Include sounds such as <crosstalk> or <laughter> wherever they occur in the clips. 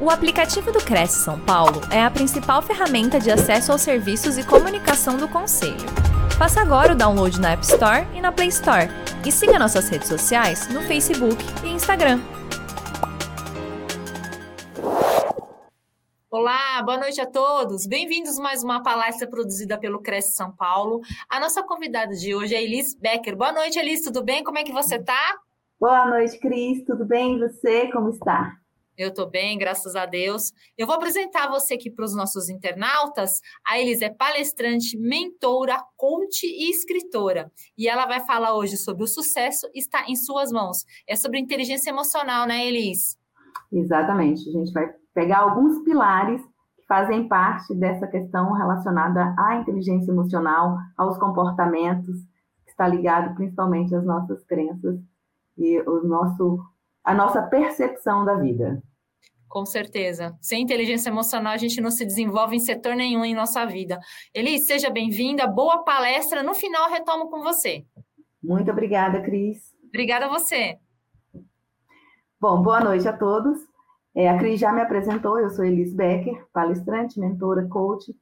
O aplicativo do Cresce São Paulo é a principal ferramenta de acesso aos serviços e comunicação do Conselho. Faça agora o download na App Store e na Play Store. E siga nossas redes sociais no Facebook e Instagram. Olá, boa noite a todos. Bem-vindos a mais uma palestra produzida pelo Cresce São Paulo. A nossa convidada de hoje é Elis Becker. Boa noite, Elis, tudo bem? Como é que você está? Boa noite, Cris. Tudo bem? E você, como está? Eu estou bem, graças a Deus. Eu vou apresentar você aqui para os nossos internautas. A Elis é palestrante, mentora, coach e escritora. E ela vai falar hoje sobre o sucesso está em suas mãos. É sobre inteligência emocional, né, Elis? Exatamente. A gente vai pegar alguns pilares que fazem parte dessa questão relacionada à inteligência emocional, aos comportamentos, que está ligado principalmente às nossas crenças e o nosso, a nossa percepção da vida. Com certeza. Sem inteligência emocional, a gente não se desenvolve em setor nenhum em nossa vida. Elis, seja bem-vinda, boa palestra. No final, retomo com você. Muito obrigada, Cris. Obrigada a você. Bom, boa noite a todos. É, a Cris já me apresentou, eu sou Elis Becker, palestrante, mentora, coach,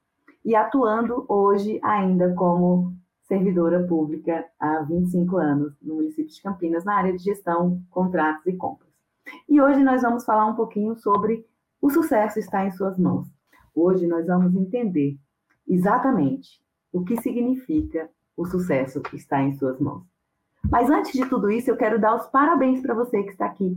e atuando hoje ainda como servidora pública há 25 anos no município de Campinas, na área de gestão, contratos e compras. E hoje nós vamos falar um pouquinho sobre o sucesso está em suas mãos. Hoje nós vamos entender exatamente o que significa o sucesso está em suas mãos. Mas antes de tudo isso, eu quero dar os parabéns para você que está aqui.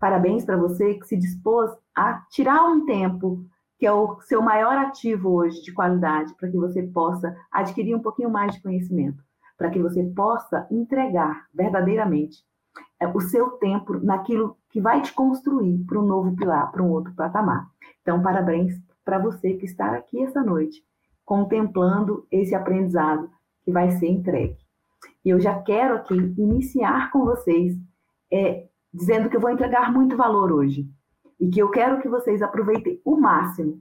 Parabéns para você que se dispôs a tirar um tempo, que é o seu maior ativo hoje de qualidade, para que você possa adquirir um pouquinho mais de conhecimento, para que você possa entregar verdadeiramente o seu tempo naquilo que vai te construir para um novo pilar, para um outro patamar. Então, parabéns para você que está aqui essa noite, contemplando esse aprendizado que vai ser entregue. E eu já quero aqui iniciar com vocês, é, dizendo que eu vou entregar muito valor hoje e que eu quero que vocês aproveitem o máximo.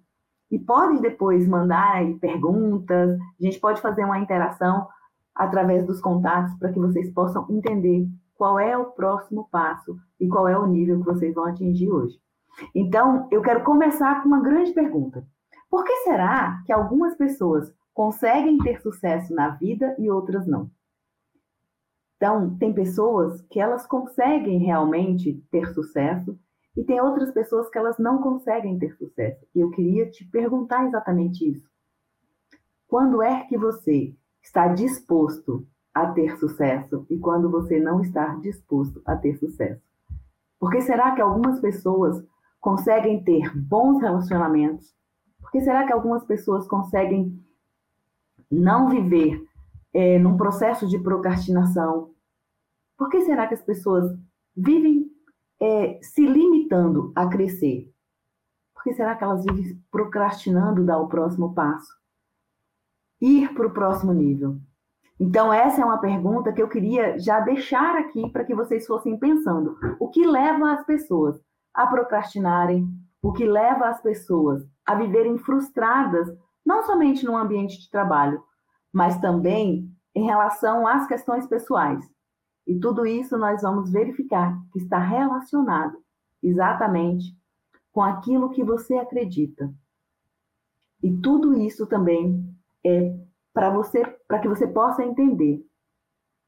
E pode depois mandar aí perguntas, a gente pode fazer uma interação através dos contatos para que vocês possam entender qual é o próximo passo e qual é o nível que vocês vão atingir hoje. Então, eu quero começar com uma grande pergunta. Por que será que algumas pessoas conseguem ter sucesso na vida e outras não? Então, tem pessoas que elas conseguem realmente ter sucesso e tem outras pessoas que elas não conseguem ter sucesso. E eu queria te perguntar exatamente isso. Quando é que você está disposto a ter sucesso e quando você não está disposto a ter sucesso. Por que será que algumas pessoas conseguem ter bons relacionamentos? Por que será que algumas pessoas conseguem não viver é, num processo de procrastinação? Por que será que as pessoas vivem é, se limitando a crescer? Por que será que elas vivem procrastinando dar o próximo passo? Ir para o próximo nível? Então, essa é uma pergunta que eu queria já deixar aqui para que vocês fossem pensando. O que leva as pessoas a procrastinarem? O que leva as pessoas a viverem frustradas, não somente no ambiente de trabalho, mas também em relação às questões pessoais? E tudo isso nós vamos verificar que está relacionado exatamente com aquilo que você acredita. E tudo isso também é para você, para que você possa entender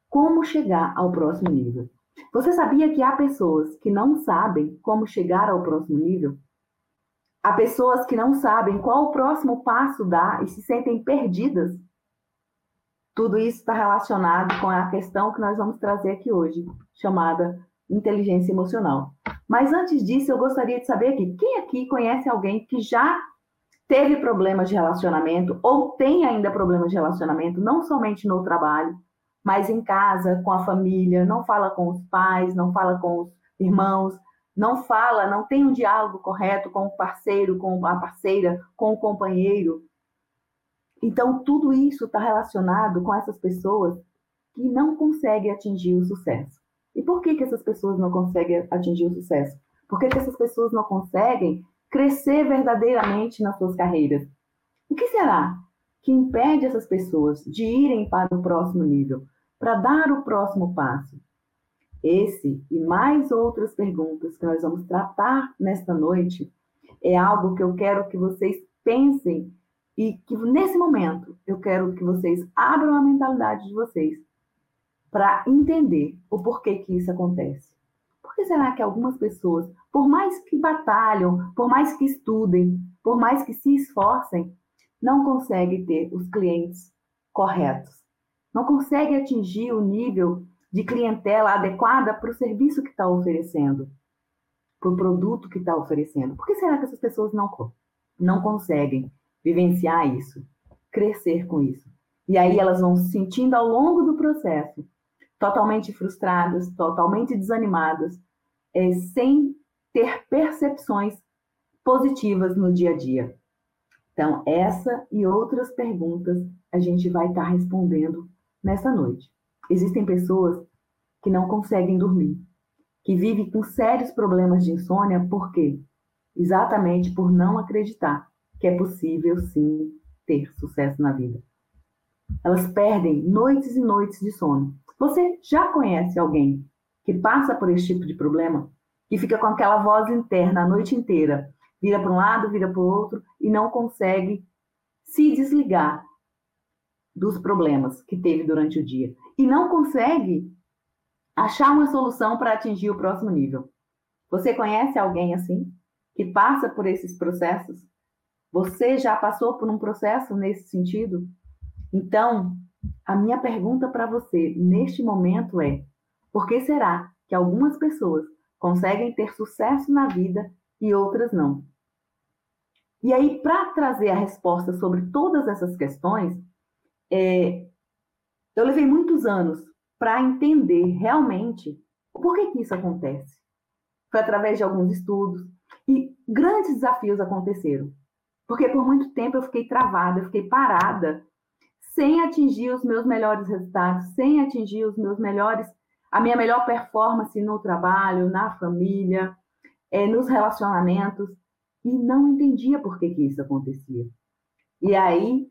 como chegar ao próximo nível. Você sabia que há pessoas que não sabem como chegar ao próximo nível? Há pessoas que não sabem qual o próximo passo dar e se sentem perdidas. Tudo isso está relacionado com a questão que nós vamos trazer aqui hoje, chamada inteligência emocional. Mas antes disso, eu gostaria de saber aqui, quem aqui conhece alguém que já teve problemas de relacionamento ou tem ainda problemas de relacionamento, não somente no trabalho, mas em casa, com a família, não fala com os pais, não fala com os irmãos, não fala, não tem um diálogo correto com o parceiro, com a parceira, com o companheiro. Então, tudo isso está relacionado com essas pessoas que não conseguem atingir o sucesso. E por que, que essas pessoas não conseguem atingir o sucesso? Por que, que essas pessoas não conseguem crescer verdadeiramente nas suas carreiras. O que será que impede essas pessoas de irem para o próximo nível, para dar o próximo passo? Esse e mais outras perguntas que nós vamos tratar nesta noite é algo que eu quero que vocês pensem e que nesse momento eu quero que vocês abram a mentalidade de vocês para entender o porquê que isso acontece. Que será que algumas pessoas, por mais que batalham, por mais que estudem, por mais que se esforcem, não conseguem ter os clientes corretos? Não conseguem atingir o nível de clientela adequada para o serviço que está oferecendo, para o produto que está oferecendo. Por que será que essas pessoas não, não conseguem vivenciar isso, crescer com isso? E aí elas vão se sentindo ao longo do processo totalmente frustradas, totalmente desanimadas, é, sem ter percepções positivas no dia a dia. Então, essa e outras perguntas a gente vai estar respondendo nessa noite. Existem pessoas que não conseguem dormir, que vivem com sérios problemas de insônia, por quê? Exatamente por não acreditar que é possível sim ter sucesso na vida. Elas perdem noites e noites de sono. Você já conhece alguém que passa por esse tipo de problema? Que fica com aquela voz interna a noite inteira, vira para um lado, vira para o outro e não consegue se desligar dos problemas que teve durante o dia e não consegue achar uma solução para atingir o próximo nível. Você conhece alguém assim que passa por esses processos? Você já passou por um processo nesse sentido? Então, a minha pergunta para você neste momento é: por que será que algumas pessoas conseguem ter sucesso na vida e outras não? E aí, para trazer a resposta sobre todas essas questões, é, eu levei muitos anos para entender realmente por que, que isso acontece. Foi através de alguns estudos e grandes desafios aconteceram. Porque por muito tempo eu fiquei travada, eu fiquei parada, sem atingir os meus melhores resultados, sem atingir os meus melhores, a minha melhor performance no trabalho, na família, é, nos relacionamentos, e não entendia por que, que isso acontecia. E aí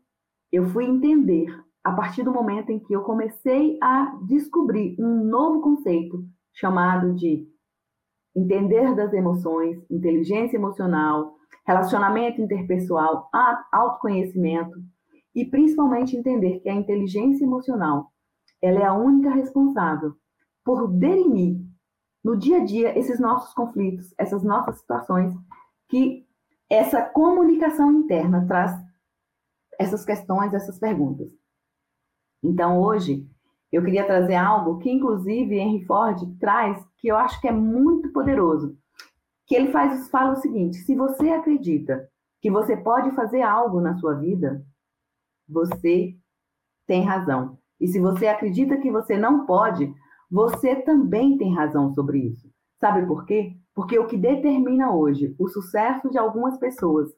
eu fui entender a partir do momento em que eu comecei a descobrir um novo conceito chamado de entender das emoções, inteligência emocional, relacionamento interpessoal, autoconhecimento e principalmente entender que a inteligência emocional ela é a única responsável por definir no dia a dia esses nossos conflitos, essas nossas situações que essa comunicação interna traz essas questões, essas perguntas. Então, hoje, eu queria trazer algo que, inclusive, Henry Ford traz, que eu acho que é muito poderoso. Que ele faz, fala o seguinte: se você acredita que você pode fazer algo na sua vida, você tem razão. E se você acredita que você não pode, você também tem razão sobre isso. Sabe por quê? Porque o que determina hoje o sucesso de algumas pessoas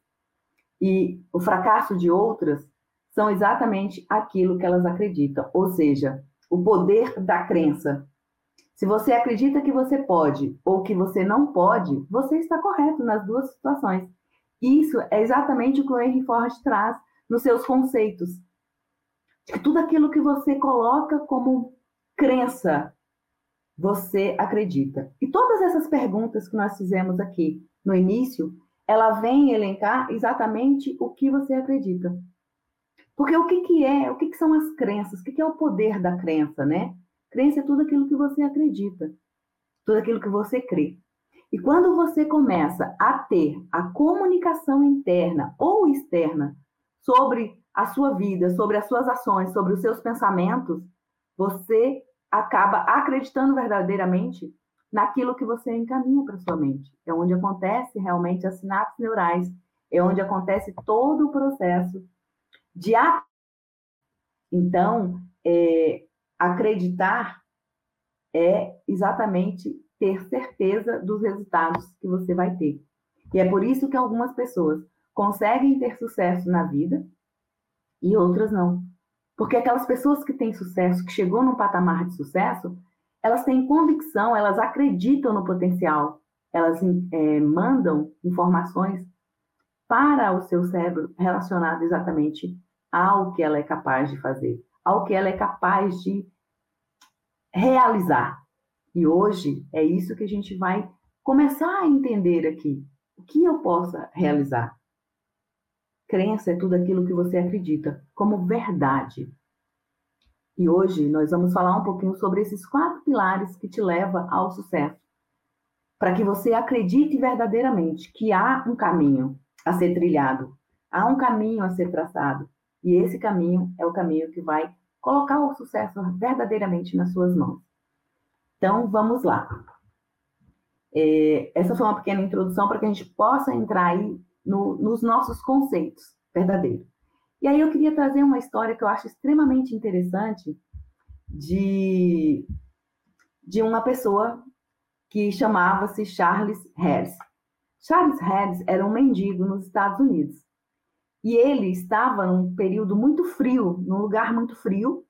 e o fracasso de outras são exatamente aquilo que elas acreditam, ou seja, o poder da crença. Se você acredita que você pode ou que você não pode, você está correto nas duas situações. Isso é exatamente o que o Henry Ford traz nos seus conceitos. Tudo aquilo que você coloca como crença, você acredita. E todas essas perguntas que nós fizemos aqui no início, ela vem elencar exatamente o que você acredita. Porque o que, que é, o que, que são as crenças? O que, que é o poder da crença, né? Crença é tudo aquilo que você acredita, tudo aquilo que você crê. E quando você começa a ter a comunicação interna ou externa sobre a sua vida, sobre as suas ações, sobre os seus pensamentos, você acaba acreditando verdadeiramente naquilo que você encaminha para sua mente. É onde acontece realmente as sinapses neurais, é onde acontece todo o processo de então é, acreditar é exatamente ter certeza dos resultados que você vai ter. E é por isso que algumas pessoas conseguem ter sucesso na vida e outras não. Porque aquelas pessoas que têm sucesso, que chegou num patamar de sucesso, elas têm convicção, elas acreditam no potencial, elas é, mandam informações para o seu cérebro relacionado exatamente ao que ela é capaz de fazer, ao que ela é capaz de realizar. E hoje é isso que a gente vai começar a entender aqui. o que eu possa realizar. Crença é tudo aquilo que você acredita como verdade. E hoje nós vamos falar um pouquinho sobre esses quatro pilares que te levam ao sucesso. Para que você acredite verdadeiramente que há um caminho a ser trilhado, há um caminho a ser traçado. E esse caminho é o caminho que vai colocar o sucesso verdadeiramente nas suas mãos. Então, vamos lá. É, essa foi uma pequena introdução para que a gente possa entrar aí no, nos nossos conceitos verdadeiros. E aí eu queria trazer uma história que eu acho extremamente interessante de, de uma pessoa que chamava-se Charles Harris. Charles Harris era um mendigo nos Estados Unidos. E ele estava num período muito frio, num lugar muito frio,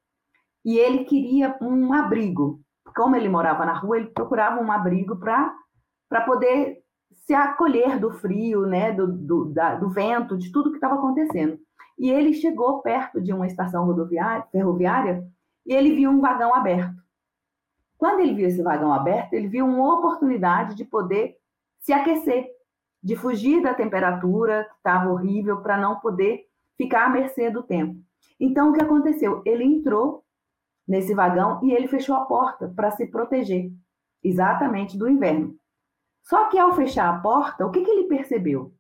e ele queria um abrigo. Como ele morava na rua, ele procurava um abrigo para poder se acolher do frio, né, do, do, da, do vento, de tudo que estava acontecendo. E ele chegou perto de uma estação rodoviária, ferroviária e ele viu um vagão aberto. Quando ele viu esse vagão aberto, ele viu uma oportunidade de poder se aquecer, de fugir da temperatura que estava horrível para não poder ficar à mercê do tempo. Então, o que aconteceu? Ele entrou nesse vagão e ele fechou a porta para se proteger, exatamente do inverno. Só que ao fechar a porta, o que, que ele percebeu?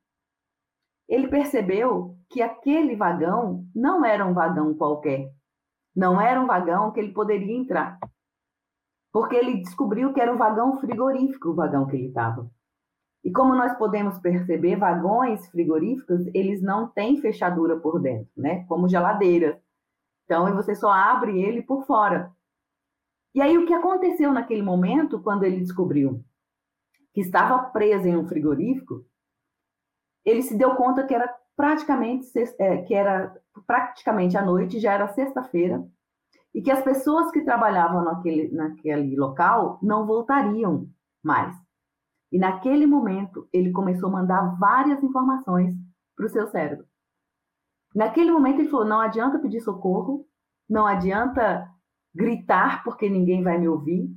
Ele percebeu que aquele vagão não era um vagão qualquer. Não era um vagão que ele poderia entrar. Porque ele descobriu que era um vagão frigorífico o vagão que ele estava. E como nós podemos perceber, vagões frigoríficos, eles não têm fechadura por dentro, né? Como geladeiras. Então, você só abre ele por fora. E aí, o que aconteceu naquele momento, quando ele descobriu que estava preso em um frigorífico, ele se deu conta que era praticamente é, que era praticamente à noite, já era sexta-feira, e que as pessoas que trabalhavam naquele, naquele local não voltariam mais. E naquele momento ele começou a mandar várias informações para o seu cérebro. Naquele momento ele falou: não adianta pedir socorro, não adianta gritar porque ninguém vai me ouvir,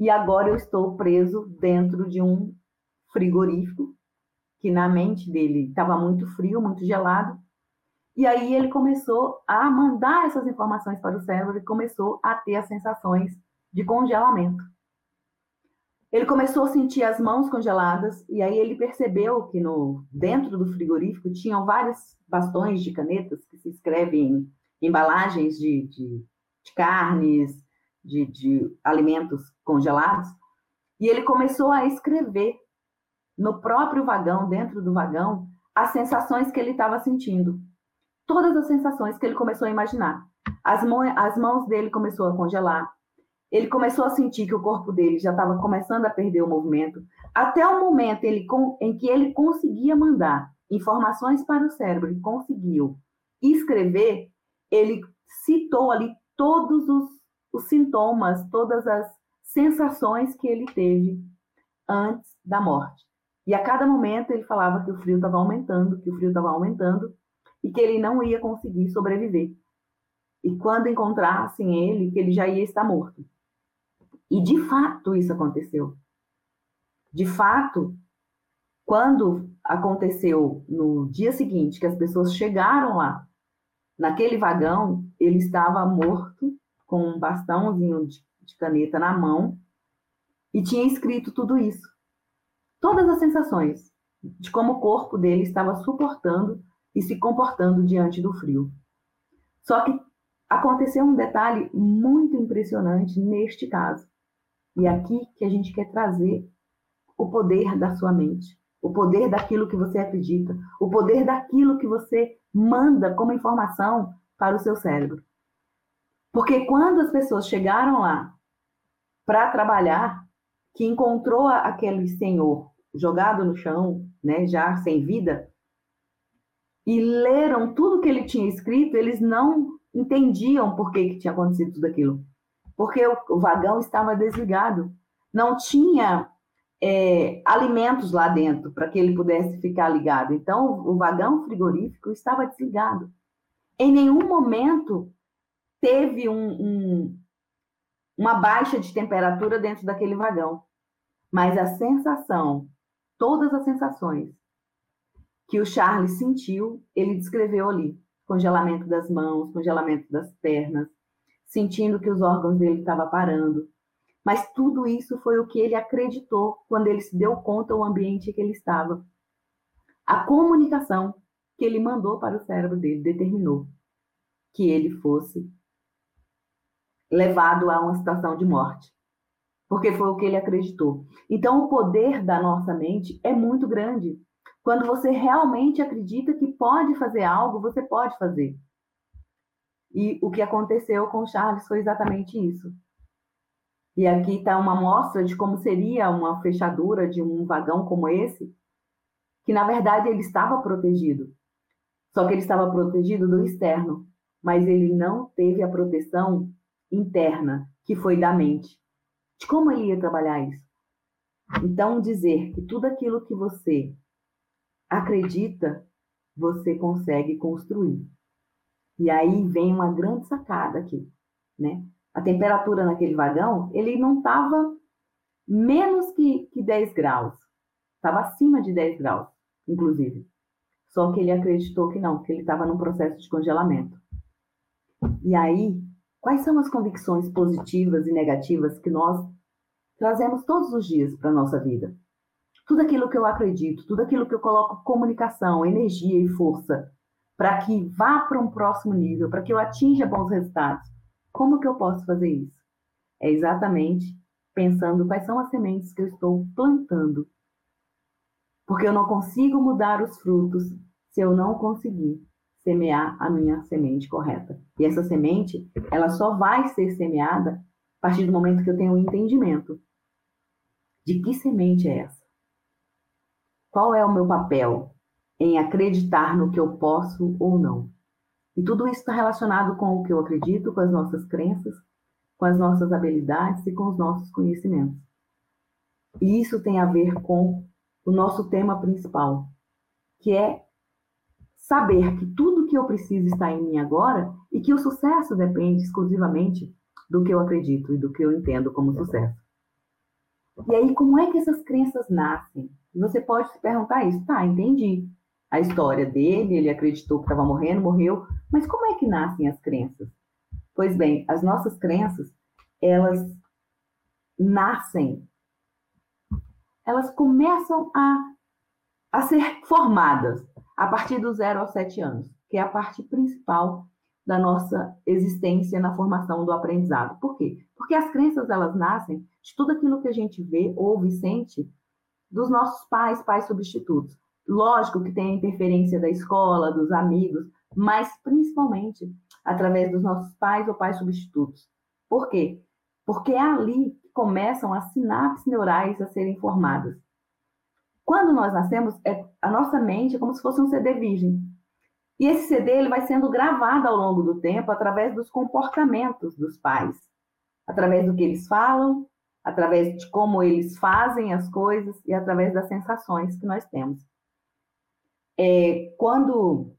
e agora eu estou preso dentro de um frigorífico, que na mente dele estava muito frio, muito gelado. E aí ele começou a mandar essas informações para o cérebro e começou a ter as sensações de congelamento. Ele começou a sentir as mãos congeladas e aí ele percebeu que no dentro do frigorífico tinham vários bastões de canetas que se escrevem em embalagens de, de, de carnes, de, de alimentos congelados, e ele começou a escrever no próprio vagão, dentro do vagão, as sensações que ele estava sentindo. Todas as sensações que ele começou a imaginar. As, mão, as mãos dele começou a congelar. Ele começou a sentir que o corpo dele já estava começando a perder o movimento. Até o momento ele, em que ele conseguia mandar informações para o cérebro e conseguiu escrever, ele citou ali todos os os sintomas, todas as sensações que ele teve antes da morte. E a cada momento ele falava que o frio estava aumentando, que o frio estava aumentando e que ele não ia conseguir sobreviver. E quando encontrassem ele, que ele já ia estar morto. E de fato isso aconteceu. De fato, quando aconteceu no dia seguinte que as pessoas chegaram lá, naquele vagão, ele estava morto com um bastãozinho de, de caneta na mão e tinha escrito tudo isso. Todas as sensações de como o corpo dele estava suportando e se comportando diante do frio. Só que aconteceu um detalhe muito impressionante neste caso. E é aqui que a gente quer trazer o poder da sua mente, o poder daquilo que você acredita, o poder daquilo que você manda como informação para o seu cérebro. Porque quando as pessoas chegaram lá para trabalhar, que encontrou aquele senhor jogado no chão, né, já sem vida, e leram tudo que ele tinha escrito, eles não entendiam por que, que tinha acontecido tudo aquilo. Porque o, o vagão estava desligado. Não tinha é, alimentos lá dentro para que ele pudesse ficar ligado. Então, o, o vagão frigorífico estava desligado. Em nenhum momento teve um, um, uma baixa de temperatura dentro daquele vagão. Mas a sensação todas as sensações que o Charles sentiu, ele descreveu ali: congelamento das mãos, congelamento das pernas, sentindo que os órgãos dele estavam parando. Mas tudo isso foi o que ele acreditou quando ele se deu conta do ambiente que ele estava. A comunicação que ele mandou para o cérebro dele determinou que ele fosse levado a uma situação de morte. Porque foi o que ele acreditou. Então, o poder da nossa mente é muito grande. Quando você realmente acredita que pode fazer algo, você pode fazer. E o que aconteceu com Charles foi exatamente isso. E aqui está uma amostra de como seria uma fechadura de um vagão como esse, que na verdade ele estava protegido. Só que ele estava protegido do externo, mas ele não teve a proteção interna, que foi da mente. De como ele ia trabalhar isso? Então, dizer que tudo aquilo que você acredita, você consegue construir. E aí vem uma grande sacada aqui, né? A temperatura naquele vagão, ele não estava menos que, que 10 graus. Estava acima de 10 graus, inclusive. Só que ele acreditou que não, que ele estava num processo de congelamento. E aí, quais são as convicções positivas e negativas que nós trazemos todos os dias para a nossa vida? Tudo aquilo que eu acredito, tudo aquilo que eu coloco comunicação, energia e força para que vá para um próximo nível, para que eu atinja bons resultados. Como que eu posso fazer isso? É exatamente pensando quais são as sementes que eu estou plantando. Porque eu não consigo mudar os frutos se eu não conseguir semear a minha semente correta. E essa semente, ela só vai ser semeada a partir do momento que eu tenho um entendimento de que semente é essa. Qual é o meu papel em acreditar no que eu posso ou não? E tudo isso está relacionado com o que eu acredito, com as nossas crenças, com as nossas habilidades e com os nossos conhecimentos. E isso tem a ver com o nosso tema principal, que é saber que tudo que eu preciso está em mim agora e que o sucesso depende exclusivamente do que eu acredito e do que eu entendo como sucesso. E aí, como é que essas crenças nascem? Você pode se perguntar isso. Tá, entendi a história dele, ele acreditou que estava morrendo, morreu, mas como é que nascem as crenças? Pois bem, as nossas crenças, elas nascem, elas começam a, a ser formadas a partir do zero aos sete anos, que é a parte principal da nossa existência na formação do aprendizado. Por quê? Porque as crenças elas nascem de tudo aquilo que a gente vê, ouve sente dos nossos pais, pais substitutos. Lógico que tem a interferência da escola, dos amigos, mas principalmente através dos nossos pais ou pais substitutos. Por quê? Porque é ali que começam as sinapses neurais a serem formadas. Quando nós nascemos, é, a nossa mente é como se fosse um CD virgem. E esse CD ele vai sendo gravado ao longo do tempo através dos comportamentos dos pais, através do que eles falam, através de como eles fazem as coisas e através das sensações que nós temos. É, quando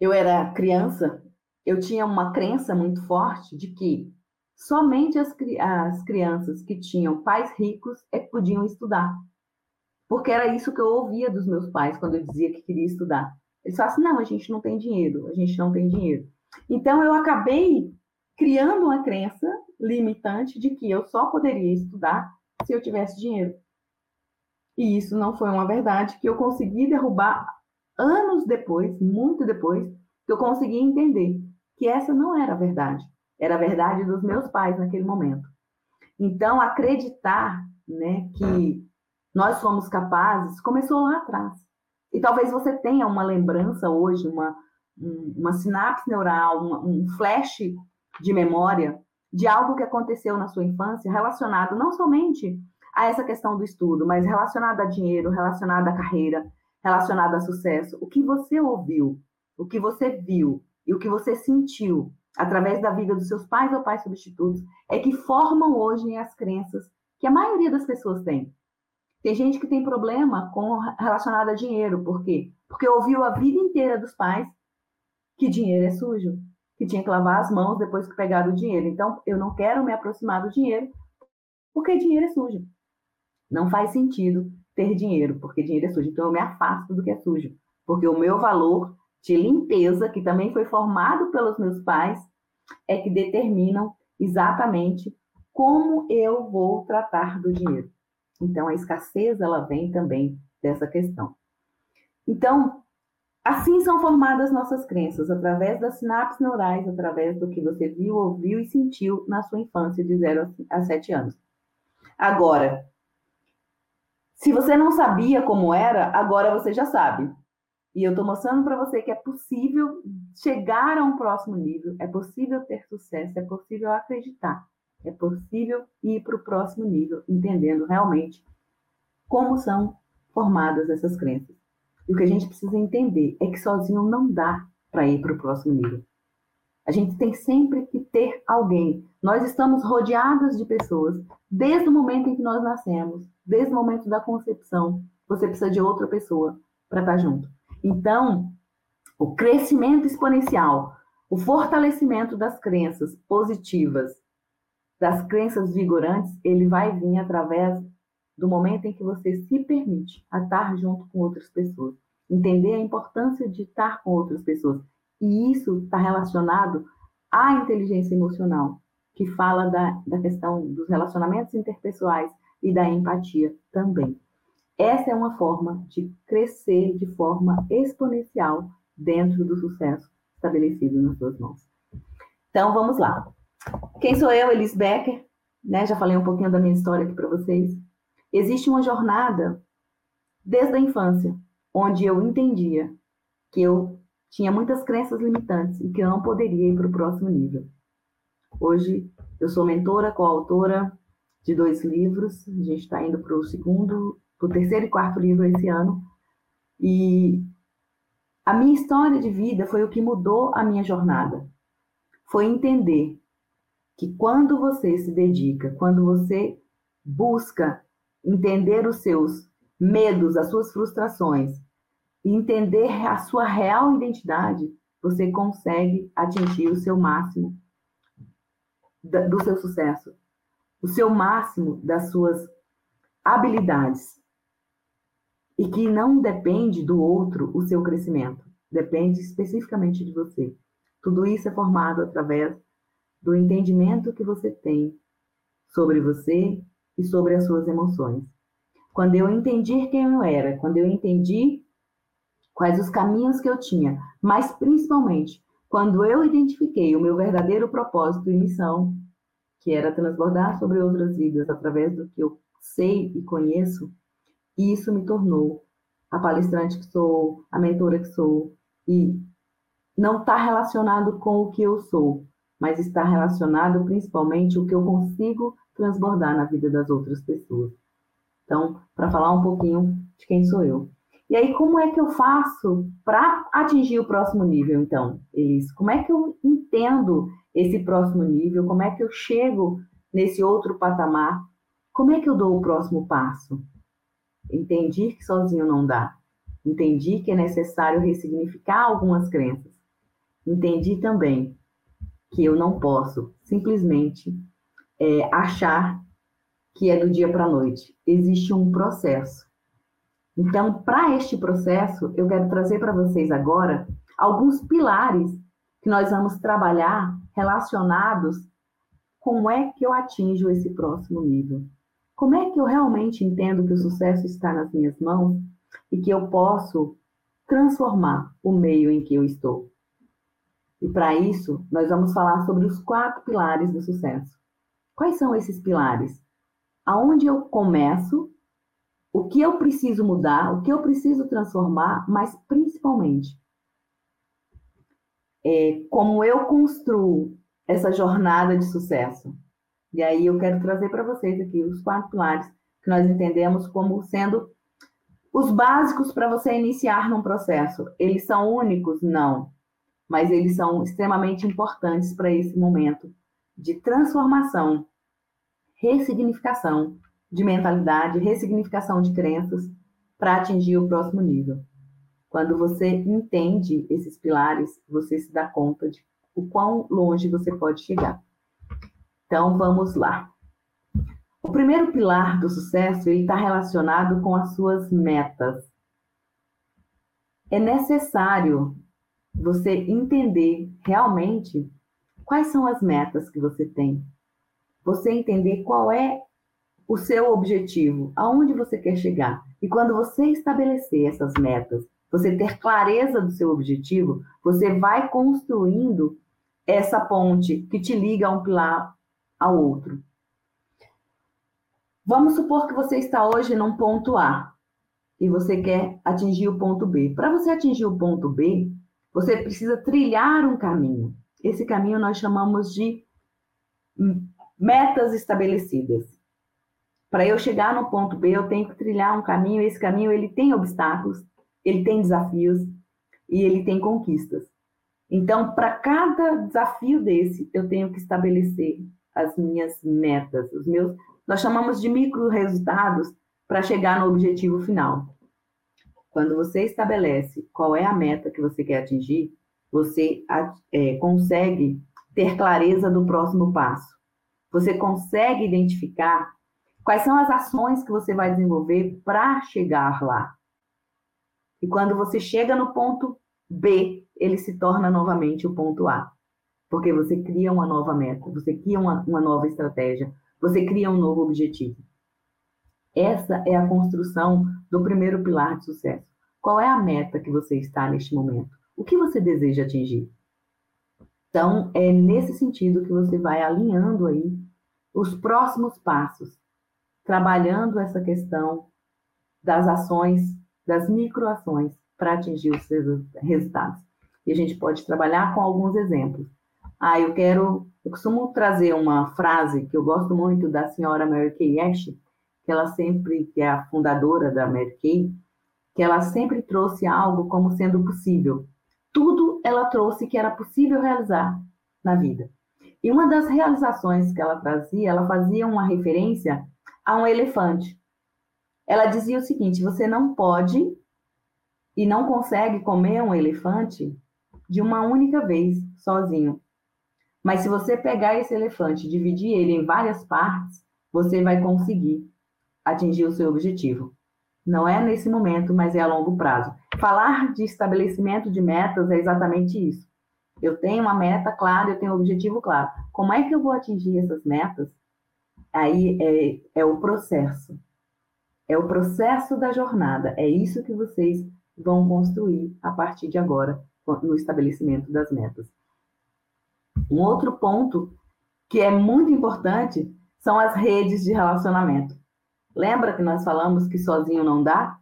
eu era criança, eu tinha uma crença muito forte de que Somente as, as crianças que tinham pais ricos é que podiam estudar. Porque era isso que eu ouvia dos meus pais quando eu dizia que queria estudar. Eles falavam assim, não, a gente não tem dinheiro, a gente não tem dinheiro. Então, eu acabei criando uma crença limitante de que eu só poderia estudar se eu tivesse dinheiro. E isso não foi uma verdade que eu consegui derrubar anos depois, muito depois, que eu consegui entender que essa não era a verdade. Era a verdade dos meus pais naquele momento. Então, acreditar né, que nós somos capazes começou lá atrás. E talvez você tenha uma lembrança hoje, uma, uma sinapse neural, um, um flash de memória de algo que aconteceu na sua infância relacionado não somente a essa questão do estudo, mas relacionado a dinheiro, relacionado à carreira, relacionado a sucesso. O que você ouviu, o que você viu e o que você sentiu através da vida dos seus pais ou pais substitutos, é que formam hoje as crenças que a maioria das pessoas tem. Tem gente que tem problema com relacionado a dinheiro, por quê? Porque ouviu a vida inteira dos pais que dinheiro é sujo, que tinha que lavar as mãos depois que pegar o dinheiro. Então, eu não quero me aproximar do dinheiro, porque dinheiro é sujo. Não faz sentido ter dinheiro, porque dinheiro é sujo. Então eu me afasto do que é sujo, porque o meu valor de limpeza, que também foi formado pelos meus pais, é que determinam exatamente como eu vou tratar do dinheiro. Então a escassez ela vem também dessa questão. Então, assim são formadas nossas crenças, através das sinapses neurais, através do que você viu, ouviu e sentiu na sua infância de 0 a 7 anos. Agora, se você não sabia como era, agora você já sabe. E eu estou mostrando para você que é possível chegar a um próximo nível, é possível ter sucesso, é possível acreditar, é possível ir para o próximo nível, entendendo realmente como são formadas essas crenças. E o que a gente precisa entender é que sozinho não dá para ir para o próximo nível. A gente tem sempre que ter alguém. Nós estamos rodeados de pessoas desde o momento em que nós nascemos, desde o momento da concepção. Você precisa de outra pessoa para estar tá junto. Então, o crescimento exponencial, o fortalecimento das crenças positivas, das crenças vigorantes, ele vai vir através do momento em que você se permite a estar junto com outras pessoas, entender a importância de estar com outras pessoas. E isso está relacionado à inteligência emocional, que fala da, da questão dos relacionamentos interpessoais e da empatia também. Essa é uma forma de crescer de forma exponencial dentro do sucesso estabelecido nas suas mãos. Então, vamos lá. Quem sou eu, Elis Becker? Né? Já falei um pouquinho da minha história aqui para vocês. Existe uma jornada desde a infância, onde eu entendia que eu tinha muitas crenças limitantes e que eu não poderia ir para o próximo nível. Hoje, eu sou mentora, coautora de dois livros. A gente está indo para o segundo o terceiro e quarto livro esse ano. E a minha história de vida foi o que mudou a minha jornada. Foi entender que quando você se dedica, quando você busca entender os seus medos, as suas frustrações, entender a sua real identidade, você consegue atingir o seu máximo do seu sucesso, o seu máximo das suas habilidades e que não depende do outro o seu crescimento, depende especificamente de você. Tudo isso é formado através do entendimento que você tem sobre você e sobre as suas emoções. Quando eu entendi quem eu era, quando eu entendi quais os caminhos que eu tinha, mas principalmente quando eu identifiquei o meu verdadeiro propósito e missão, que era transbordar sobre outras vidas através do que eu sei e conheço, e isso me tornou a palestrante que sou, a mentora que sou. E não está relacionado com o que eu sou, mas está relacionado principalmente o que eu consigo transbordar na vida das outras pessoas. Então, para falar um pouquinho de quem sou eu. E aí, como é que eu faço para atingir o próximo nível, então, Elis? Como é que eu entendo esse próximo nível? Como é que eu chego nesse outro patamar? Como é que eu dou o próximo passo? Entendi que sozinho não dá. Entendi que é necessário ressignificar algumas crenças. Entendi também que eu não posso simplesmente é, achar que é do dia para a noite. Existe um processo. Então, para este processo, eu quero trazer para vocês agora alguns pilares que nós vamos trabalhar relacionados como é que eu atinjo esse próximo nível. Como é que eu realmente entendo que o sucesso está nas minhas mãos e que eu posso transformar o meio em que eu estou? E para isso, nós vamos falar sobre os quatro pilares do sucesso. Quais são esses pilares? Aonde eu começo, o que eu preciso mudar, o que eu preciso transformar, mas principalmente, é, como eu construo essa jornada de sucesso. E aí eu quero trazer para vocês aqui os quatro pilares que nós entendemos como sendo os básicos para você iniciar num processo. Eles são únicos? Não. Mas eles são extremamente importantes para esse momento de transformação, ressignificação de mentalidade, ressignificação de crenças para atingir o próximo nível. Quando você entende esses pilares, você se dá conta de o quão longe você pode chegar. Então, vamos lá. O primeiro pilar do sucesso está relacionado com as suas metas. É necessário você entender realmente quais são as metas que você tem. Você entender qual é o seu objetivo, aonde você quer chegar. E quando você estabelecer essas metas, você ter clareza do seu objetivo, você vai construindo essa ponte que te liga um pilar ao outro. Vamos supor que você está hoje num ponto A e você quer atingir o ponto B. Para você atingir o ponto B, você precisa trilhar um caminho. Esse caminho nós chamamos de metas estabelecidas. Para eu chegar no ponto B, eu tenho que trilhar um caminho. Esse caminho ele tem obstáculos, ele tem desafios e ele tem conquistas. Então, para cada desafio desse, eu tenho que estabelecer as minhas metas, os meus, nós chamamos de micro resultados para chegar no objetivo final. Quando você estabelece qual é a meta que você quer atingir, você é, consegue ter clareza do próximo passo. Você consegue identificar quais são as ações que você vai desenvolver para chegar lá. E quando você chega no ponto B, ele se torna novamente o ponto A. Porque você cria uma nova meta, você cria uma, uma nova estratégia, você cria um novo objetivo. Essa é a construção do primeiro pilar de sucesso. Qual é a meta que você está neste momento? O que você deseja atingir? Então, é nesse sentido que você vai alinhando aí os próximos passos, trabalhando essa questão das ações, das microações para atingir os resultados. E a gente pode trabalhar com alguns exemplos. Ah, eu quero, eu costumo trazer uma frase que eu gosto muito da senhora Mary Kay Ash, que ela sempre, que é a fundadora da Mary Kay, que ela sempre trouxe algo como sendo possível tudo ela trouxe que era possível realizar na vida. E uma das realizações que ela trazia, ela fazia uma referência a um elefante. Ela dizia o seguinte: você não pode e não consegue comer um elefante de uma única vez, sozinho. Mas se você pegar esse elefante dividir ele em várias partes, você vai conseguir atingir o seu objetivo. Não é nesse momento, mas é a longo prazo. Falar de estabelecimento de metas é exatamente isso. Eu tenho uma meta clara, eu tenho um objetivo claro. Como é que eu vou atingir essas metas? Aí é, é o processo. É o processo da jornada. É isso que vocês vão construir a partir de agora, no estabelecimento das metas. Um outro ponto que é muito importante são as redes de relacionamento. Lembra que nós falamos que sozinho não dá?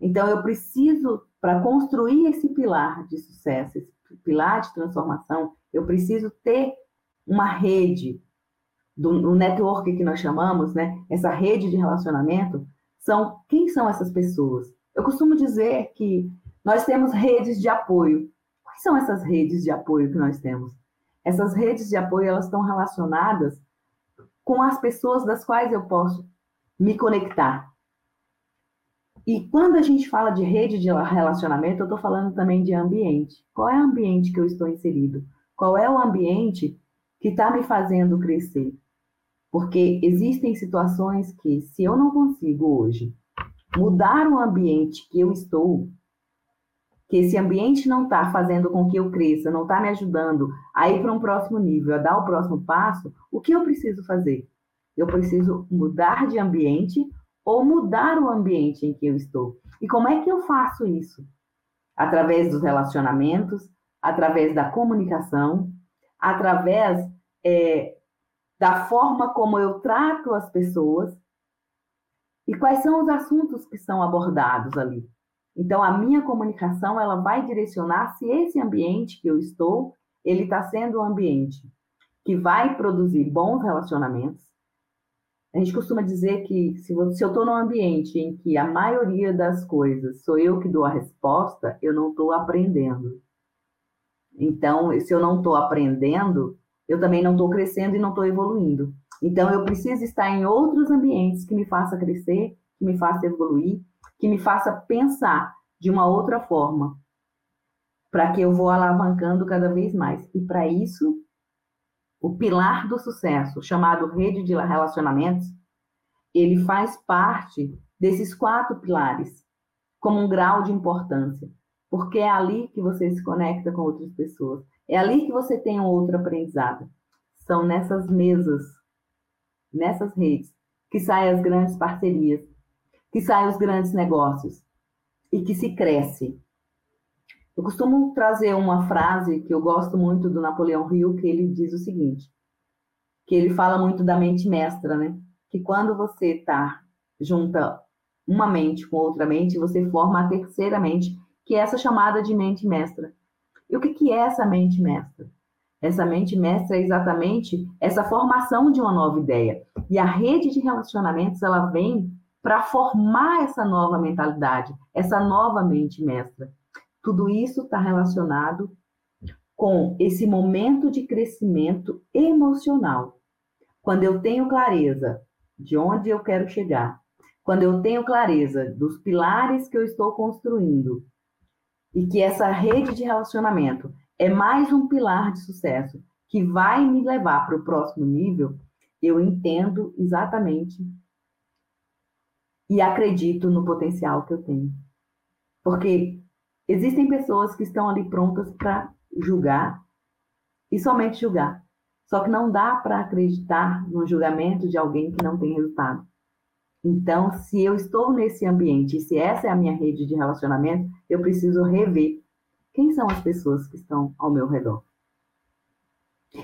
Então, eu preciso, para construir esse pilar de sucesso, esse pilar de transformação, eu preciso ter uma rede, do, do network que nós chamamos, né? Essa rede de relacionamento, são quem são essas pessoas? Eu costumo dizer que nós temos redes de apoio. Quais são essas redes de apoio que nós temos? Essas redes de apoio elas estão relacionadas com as pessoas das quais eu posso me conectar. E quando a gente fala de rede de relacionamento, eu estou falando também de ambiente. Qual é o ambiente que eu estou inserido? Qual é o ambiente que está me fazendo crescer? Porque existem situações que, se eu não consigo hoje mudar o ambiente que eu estou, que esse ambiente não está fazendo com que eu cresça, não está me ajudando a ir para um próximo nível, a dar o próximo passo, o que eu preciso fazer? Eu preciso mudar de ambiente ou mudar o ambiente em que eu estou. E como é que eu faço isso? Através dos relacionamentos, através da comunicação, através é, da forma como eu trato as pessoas e quais são os assuntos que são abordados ali. Então, a minha comunicação ela vai direcionar se esse ambiente que eu estou, ele está sendo um ambiente que vai produzir bons relacionamentos, a gente costuma dizer que se, eu estou num ambiente em que a maioria das coisas sou eu que dou a resposta, eu não estou aprendendo. Então, se eu não estou aprendendo, eu também não estou crescendo e não estou evoluindo. Então, eu preciso estar em outros ambientes que me faça crescer, que me faça evoluir, que me faça pensar de uma outra forma, para que eu vou alavancando cada vez mais. E para isso, o pilar do sucesso, chamado rede de relacionamentos, ele faz parte desses quatro pilares, como um grau de importância, porque é ali que você se conecta com outras pessoas, é ali que você tem um outro aprendizado. São nessas mesas, nessas redes, que saem as grandes parcerias, que saem os grandes negócios e que se cresce. Eu costumo trazer uma frase que eu gosto muito do Napoleão Hill, que ele diz o seguinte, que ele fala muito da mente mestra, né? Que quando você tá junta uma mente com outra mente, você forma a terceira mente, que é essa chamada de mente mestra. E o que, que é essa mente mestra? Essa mente mestra é exatamente essa formação de uma nova ideia. E a rede de relacionamentos, ela vem para formar essa nova mentalidade, essa nova mente mestra. Tudo isso está relacionado com esse momento de crescimento emocional. Quando eu tenho clareza de onde eu quero chegar, quando eu tenho clareza dos pilares que eu estou construindo e que essa rede de relacionamento é mais um pilar de sucesso que vai me levar para o próximo nível, eu entendo exatamente e acredito no potencial que eu tenho. Porque existem pessoas que estão ali prontas para julgar e somente julgar. Só que não dá para acreditar no julgamento de alguém que não tem resultado. Então, se eu estou nesse ambiente, se essa é a minha rede de relacionamento, eu preciso rever quem são as pessoas que estão ao meu redor.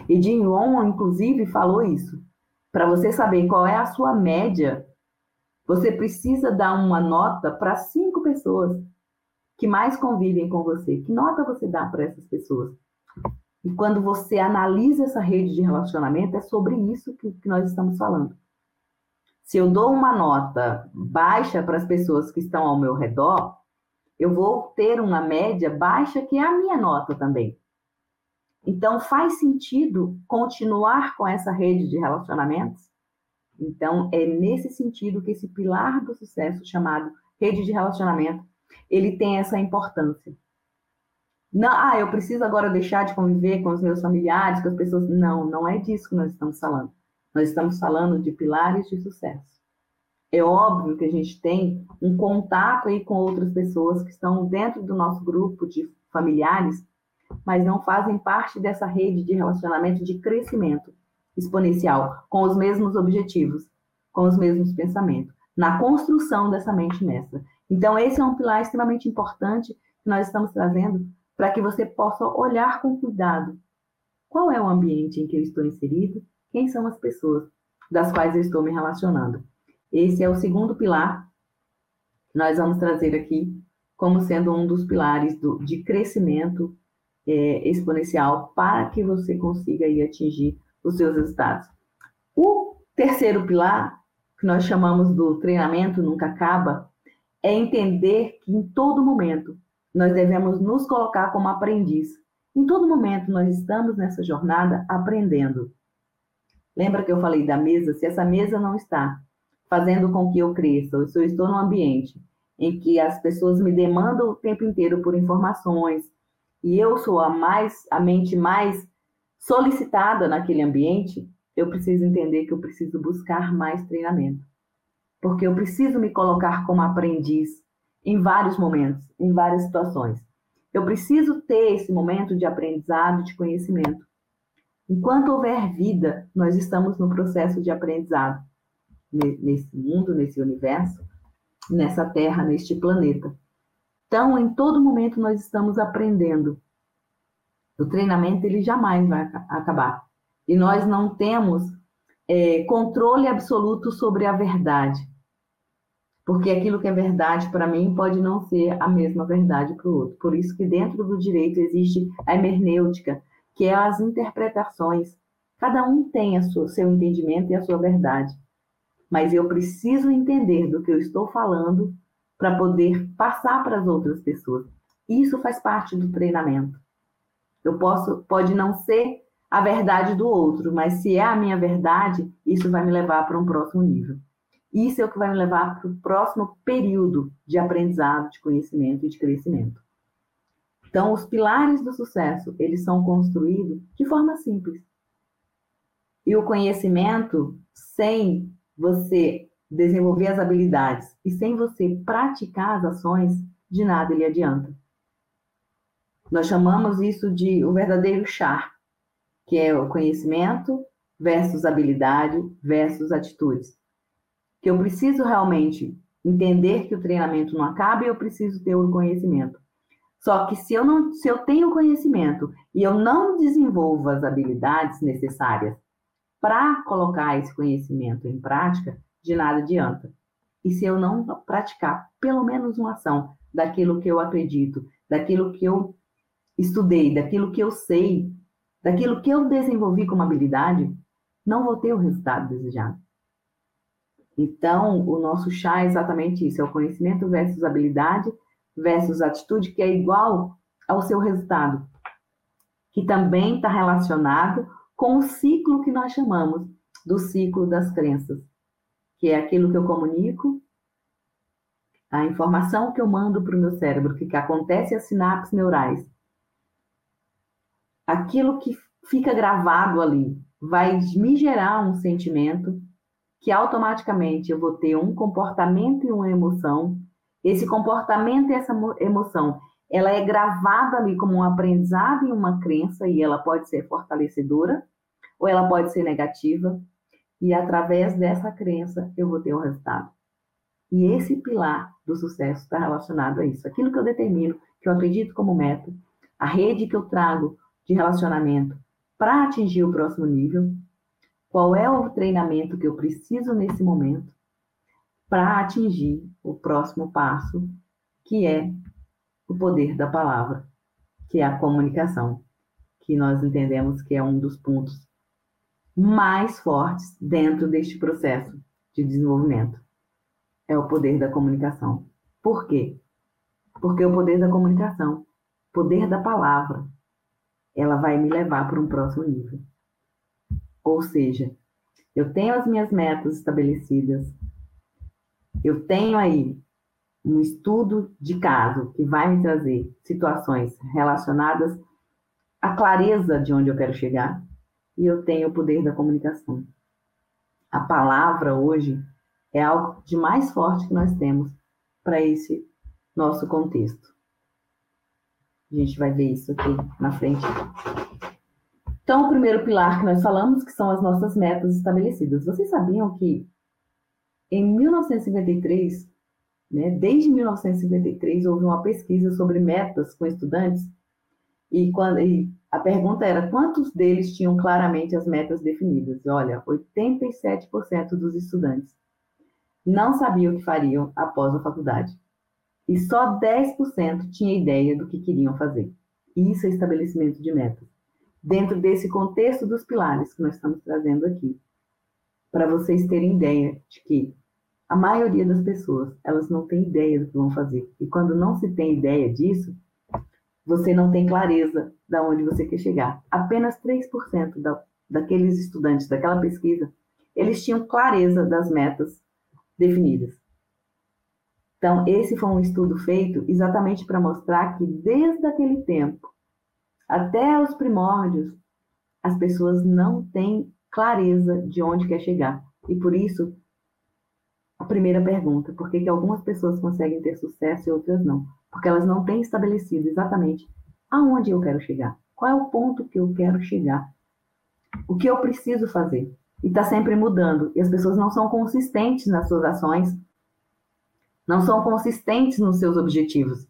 E Jim Rohn, inclusive, falou isso. Para você saber qual é a sua média, você precisa dar uma nota para cinco pessoas que mais convivem com você. Que nota você dá para essas pessoas? E quando você analisa essa rede de relacionamento, é sobre isso que, que nós estamos falando. Se eu dou uma nota baixa para as pessoas que estão ao meu redor, eu vou ter uma média baixa que é a minha nota também. Então, faz sentido continuar com essa rede de relacionamentos? Então, é nesse sentido que esse pilar do sucesso chamado rede de relacionamento, ele tem essa importância. Não, ah, eu preciso agora deixar de conviver com os meus familiares, com as pessoas. Não, não é disso que nós estamos falando. Nós estamos falando de pilares de sucesso. É óbvio que a gente tem um contato aí com outras pessoas que estão dentro do nosso grupo de familiares, mas não fazem parte dessa rede de relacionamento de crescimento exponencial, com os mesmos objetivos, com os mesmos pensamentos, na construção dessa mente mestra. Então, esse é um pilar extremamente importante que nós estamos trazendo para que você possa olhar com cuidado qual é o ambiente em que eu estou inserido quem são as pessoas das quais eu estou me relacionando. Esse é o segundo pilar que nós vamos trazer aqui como sendo um dos pilares do, de crescimento é, exponencial para que você consiga aí, atingir os seus resultados. O terceiro pilar, que nós chamamos do treinamento nunca acaba, é entender que em todo momento nós devemos nos colocar como aprendiz. Em todo momento nós estamos nessa jornada aprendendo. Lembra que eu falei da mesa? Se essa mesa não está fazendo com que eu cresça, ou se eu estou num ambiente em que as pessoas me demandam o tempo inteiro por informações e eu sou a mais a mente mais solicitada naquele ambiente, eu preciso entender que eu preciso buscar mais treinamento. Porque eu preciso me colocar como aprendiz em vários momentos, em várias situações. Eu preciso ter esse momento de aprendizado, de conhecimento. Enquanto houver vida, nós estamos no processo de aprendizado nesse mundo, nesse universo, nessa Terra, neste planeta. Então, em todo momento nós estamos aprendendo. O treinamento ele jamais vai acabar. E nós não temos é, controle absoluto sobre a verdade. Porque aquilo que é verdade para mim pode não ser a mesma verdade para o outro. Por isso que dentro do direito existe a hermenêutica, que é as interpretações. Cada um tem o seu entendimento e a sua verdade. Mas eu preciso entender do que eu estou falando para poder passar para as outras pessoas. Isso faz parte do treinamento. Eu posso, pode não ser a verdade do outro, mas se é a minha verdade, isso vai me levar para um próximo nível. Isso é o que vai me levar para o próximo período de aprendizado, de conhecimento e de crescimento. Então, os pilares do sucesso, eles são construídos de forma simples. E o conhecimento, sem você desenvolver as habilidades e sem você praticar as ações, de nada ele adianta. Nós chamamos isso de o verdadeiro char, que é o conhecimento versus habilidade versus atitudes. Que eu preciso realmente entender que o treinamento não acaba e eu preciso ter o conhecimento. Só que se eu não, se eu tenho conhecimento e eu não desenvolvo as habilidades necessárias para colocar esse conhecimento em prática, de nada adianta. E se eu não praticar pelo menos uma ação daquilo que eu acredito, daquilo que eu estudei, daquilo que eu sei, daquilo que eu desenvolvi como habilidade, não vou ter o resultado desejado. Então, o nosso chá é exatamente isso: é o conhecimento versus habilidade versus atitude, que é igual ao seu resultado, que também está relacionado com o ciclo que nós chamamos do ciclo das crenças, que é aquilo que eu comunico, a informação que eu mando para o meu cérebro, que, acontece as sinapses neurais, aquilo que fica gravado ali vai me gerar um sentimento que automaticamente eu vou ter um comportamento e uma emoção. Esse comportamento e essa emoção, ela é gravada ali como um aprendizado e uma crença e ela pode ser fortalecedora ou ela pode ser negativa. E através dessa crença eu vou ter um resultado. E esse pilar do sucesso está relacionado a isso. Aquilo que eu determino, que eu acredito como meta, a rede que eu trago de relacionamento para atingir o próximo nível, qual é o treinamento que eu preciso nesse momento para atingir o próximo passo, que é o poder da palavra, que é a comunicação, que nós entendemos que é um dos pontos mais fortes dentro deste processo de desenvolvimento. É o poder da comunicação. Por quê? Porque o poder da comunicação, poder da palavra, ela vai me levar para um próximo nível. Ou seja, eu tenho as minhas metas estabelecidas, eu tenho aí um estudo de caso que vai me trazer situações relacionadas à clareza de onde eu quero chegar, e eu tenho o poder da comunicação. A palavra hoje é algo de mais forte que nós temos para esse nosso contexto. A gente vai ver isso aqui na frente. Então, o primeiro pilar que nós falamos, que são as nossas metas estabelecidas. Vocês sabiam que em 1953, né, desde 1953, houve uma pesquisa sobre metas com estudantes e, quando, e a pergunta era quantos deles tinham claramente as metas definidas? Olha, 87% dos estudantes não sabiam o que fariam após a faculdade e só 10% tinha ideia do que queriam fazer. Isso é estabelecimento de metas. Dentro desse contexto dos pilares que nós estamos trazendo aqui, para vocês terem ideia de que a maioria das pessoas, elas não têm ideia do que vão fazer. E quando não se tem ideia disso, você não tem clareza de onde você quer chegar. Apenas 3% da, daqueles estudantes daquela pesquisa, eles tinham clareza das metas definidas. Então, esse foi um estudo feito exatamente para mostrar que desde aquele tempo até os primórdios, as pessoas não têm clareza de onde quer chegar. E por isso, a primeira pergunta, por que, que algumas pessoas conseguem ter sucesso e outras não? Porque elas não têm estabelecido exatamente aonde eu quero chegar. Qual é o ponto que eu quero chegar? O que eu preciso fazer? E está sempre mudando. E as pessoas não são consistentes nas suas ações, não são consistentes nos seus objetivos.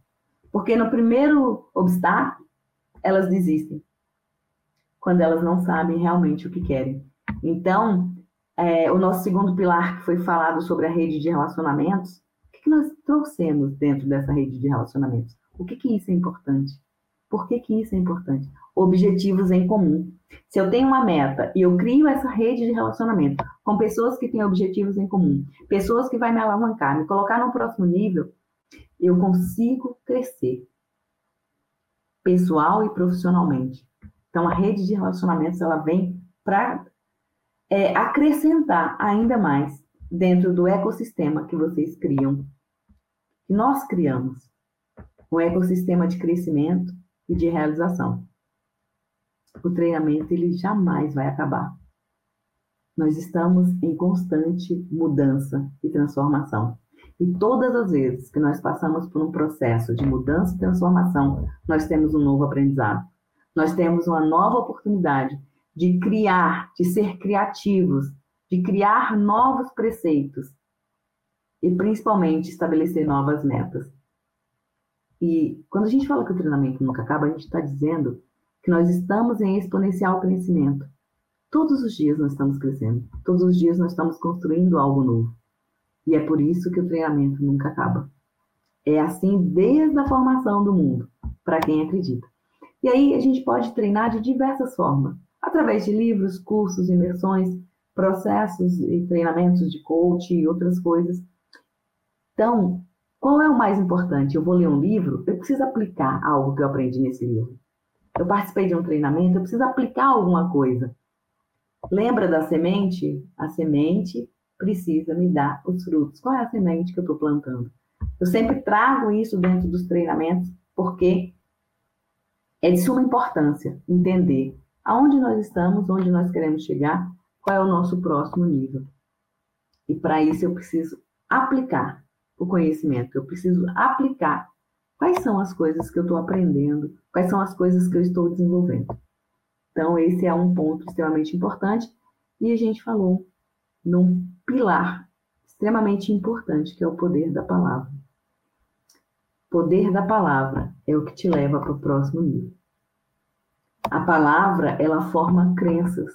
Porque no primeiro obstáculo, elas desistem. Quando elas não sabem realmente o que querem. Então, é, o nosso segundo pilar, que foi falado sobre a rede de relacionamentos, o que, que nós trouxemos dentro dessa rede de relacionamentos? O que, que isso é importante? Por que, que isso é importante? Objetivos em comum. Se eu tenho uma meta e eu crio essa rede de relacionamento com pessoas que têm objetivos em comum, pessoas que vão me alavancar, me colocar no próximo nível, eu consigo crescer pessoal e profissionalmente. Então, a rede de relacionamentos ela vem para é, acrescentar ainda mais dentro do ecossistema que vocês criam, que nós criamos, um ecossistema de crescimento e de realização. O treinamento ele jamais vai acabar. Nós estamos em constante mudança e transformação. E todas as vezes que nós passamos por um processo de mudança e transformação, nós temos um novo aprendizado. Nós temos uma nova oportunidade de criar, de ser criativos, de criar novos preceitos e principalmente estabelecer novas metas. E quando a gente fala que o treinamento nunca acaba, a gente está dizendo que nós estamos em exponencial crescimento. Todos os dias nós estamos crescendo, todos os dias nós estamos construindo algo novo. E é por isso que o treinamento nunca acaba. É assim desde a formação do mundo, para quem acredita. E aí a gente pode treinar de diversas formas, através de livros, cursos, imersões, processos e treinamentos de coach e outras coisas. Então, qual é o mais importante? Eu vou ler um livro, eu preciso aplicar algo que eu aprendi nesse livro. Eu participei de um treinamento, eu preciso aplicar alguma coisa. Lembra da semente? A semente precisa me dar os frutos. Qual é a semente que eu estou plantando? Eu sempre trago isso dentro dos treinamentos, porque é de suma importância entender aonde nós estamos, onde nós queremos chegar, qual é o nosso próximo nível. E para isso eu preciso aplicar o conhecimento, eu preciso aplicar quais são as coisas que eu estou aprendendo, quais são as coisas que eu estou desenvolvendo. Então, esse é um ponto extremamente importante. E a gente falou num pilar extremamente importante, que é o poder da palavra. Poder da palavra é o que te leva para o próximo nível. A palavra, ela forma crenças.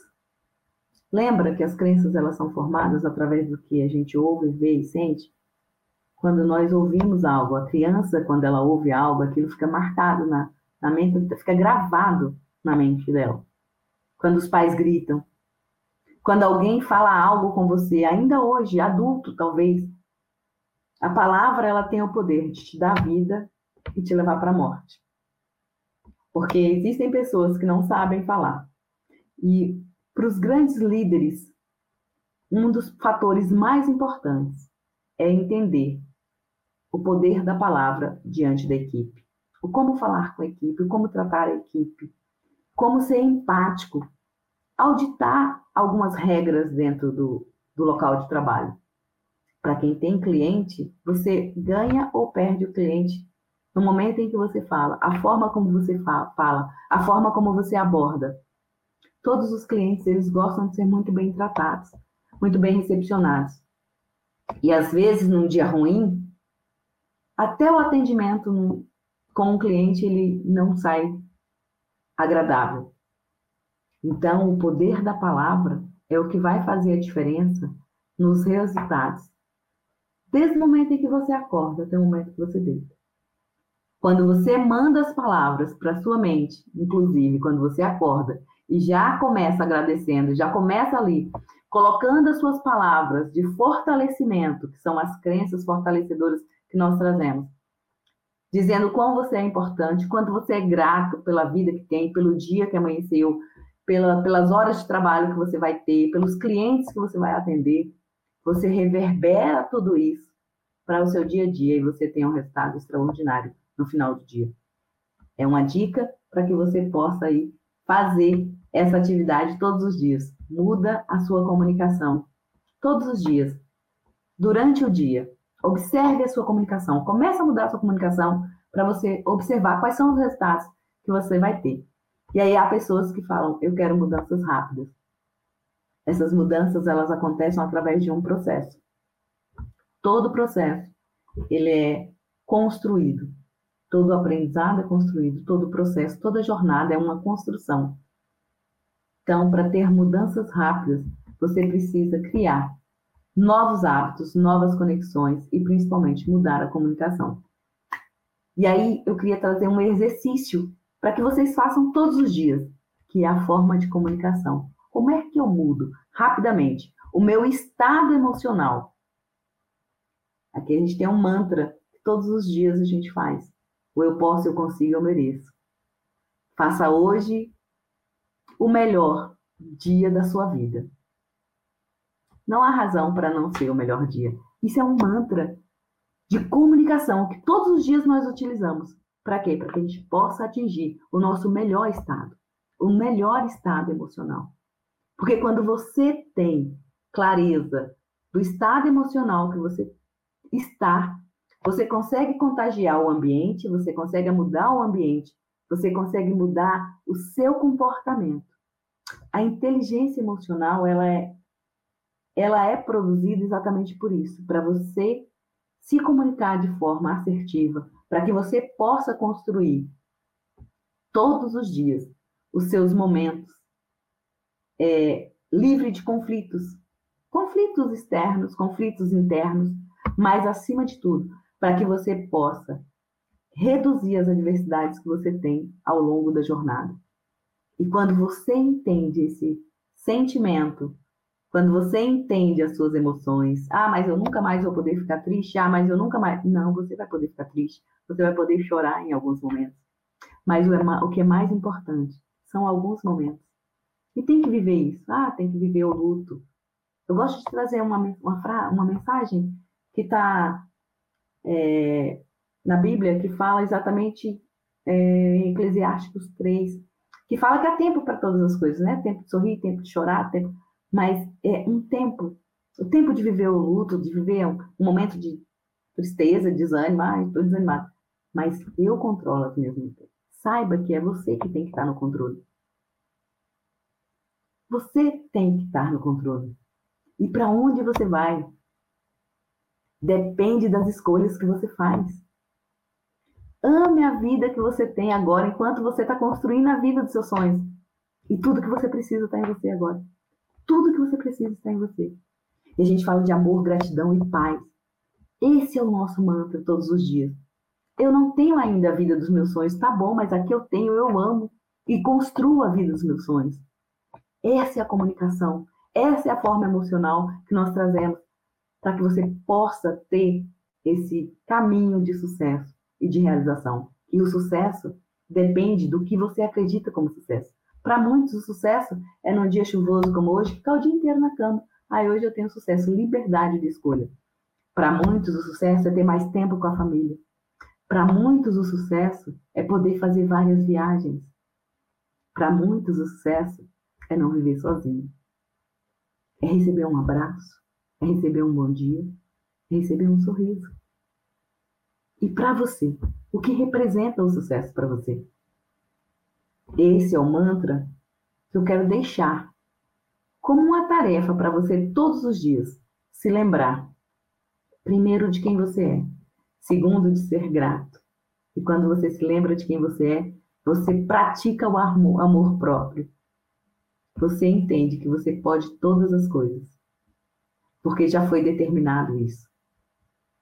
Lembra que as crenças elas são formadas através do que a gente ouve, vê e sente? Quando nós ouvimos algo, a criança, quando ela ouve algo, aquilo fica marcado na, na mente, fica gravado na mente dela quando os pais gritam, quando alguém fala algo com você, ainda hoje, adulto talvez, a palavra ela tem o poder de te dar vida e te levar para a morte. Porque existem pessoas que não sabem falar. E para os grandes líderes, um dos fatores mais importantes é entender o poder da palavra diante da equipe. O como falar com a equipe, o como tratar a equipe, como ser empático, auditar algumas regras dentro do, do local de trabalho. Para quem tem cliente, você ganha ou perde o cliente no momento em que você fala, a forma como você fala, a forma como você aborda. Todos os clientes, eles gostam de ser muito bem tratados, muito bem recepcionados. E às vezes, num dia ruim, até o atendimento com o cliente, ele não sai agradável. Então, o poder da palavra é o que vai fazer a diferença nos resultados. Desde o momento em que você acorda até o momento que você deita. Quando você manda as palavras para sua mente, inclusive quando você acorda e já começa agradecendo, já começa ali colocando as suas palavras de fortalecimento, que são as crenças fortalecedoras que nós trazemos, dizendo quão você é importante, quanto você é grato pela vida que tem, pelo dia que amanheceu, pela, pelas horas de trabalho que você vai ter, pelos clientes que você vai atender. Você reverbera tudo isso para o seu dia a dia e você tem um resultado extraordinário no final do dia. É uma dica para que você possa aí fazer essa atividade todos os dias. Muda a sua comunicação todos os dias. Durante o dia, observe a sua comunicação. Comece a mudar a sua comunicação para você observar quais são os resultados que você vai ter. E aí há pessoas que falam, eu quero mudanças rápidas. Essas mudanças, elas acontecem através de um processo. Todo processo, ele é construído. Todo aprendizado é construído, todo processo, toda jornada é uma construção. Então, para ter mudanças rápidas, você precisa criar novos hábitos, novas conexões e principalmente mudar a comunicação. E aí eu queria trazer um exercício para que vocês façam todos os dias, que é a forma de comunicação. Como é que eu mudo rapidamente o meu estado emocional? Aqui a gente tem um mantra que todos os dias a gente faz. O eu posso, eu consigo, eu mereço. Faça hoje o melhor dia da sua vida. Não há razão para não ser o melhor dia. Isso é um mantra de comunicação que todos os dias nós utilizamos. Para quê? Para que a gente possa atingir o nosso melhor estado, o melhor estado emocional. Porque quando você tem clareza do estado emocional que você está, você consegue contagiar o ambiente, você consegue mudar o ambiente, você consegue mudar o seu comportamento. A inteligência emocional, ela é ela é produzida exatamente por isso, para você se comunicar de forma assertiva, para que você possa construir todos os dias os seus momentos é, livre de conflitos, conflitos externos, conflitos internos, mas acima de tudo, para que você possa reduzir as adversidades que você tem ao longo da jornada. E quando você entende esse sentimento, quando você entende as suas emoções, ah, mas eu nunca mais vou poder ficar triste, ah, mas eu nunca mais. Não, você vai poder ficar triste, você vai poder chorar em alguns momentos. Mas o que é mais importante são alguns momentos. E tem que viver isso. Ah, tem que viver o luto. Eu gosto de trazer uma, uma, uma mensagem que está é, na Bíblia, que fala exatamente é, em Eclesiásticos 3, que fala que há tempo para todas as coisas, né? Tempo de sorrir, tempo de chorar, tempo... mas é um tempo, o tempo de viver o luto, de viver um, um momento de tristeza, desânimo, ah, estou desanimado. Mas eu controlo as minhas lutas. Saiba que é você que tem que estar no controle. Você tem que estar no controle. E para onde você vai? Depende das escolhas que você faz. Ame a vida que você tem agora, enquanto você está construindo a vida dos seus sonhos. E tudo que você precisa está em você agora. Tudo que você precisa está em você. E a gente fala de amor, gratidão e paz. Esse é o nosso mantra todos os dias. Eu não tenho ainda a vida dos meus sonhos, tá bom, mas aqui eu tenho, eu amo e construo a vida dos meus sonhos. Essa é a comunicação, essa é a forma emocional que nós trazemos para que você possa ter esse caminho de sucesso e de realização. E o sucesso depende do que você acredita como sucesso. Para muitos, o sucesso é num dia chuvoso como hoje, ficar o dia inteiro na cama. Ah, hoje eu tenho sucesso, liberdade de escolha. Para muitos, o sucesso é ter mais tempo com a família. Para muitos, o sucesso é poder fazer várias viagens. Para muitos, o sucesso é não viver sozinho. É receber um abraço, é receber um bom dia, é receber um sorriso. E para você, o que representa o sucesso para você? Esse é o mantra que eu quero deixar como uma tarefa para você todos os dias se lembrar, primeiro, de quem você é, Segundo, de ser grato. E quando você se lembra de quem você é, você pratica o amor próprio. Você entende que você pode todas as coisas. Porque já foi determinado isso.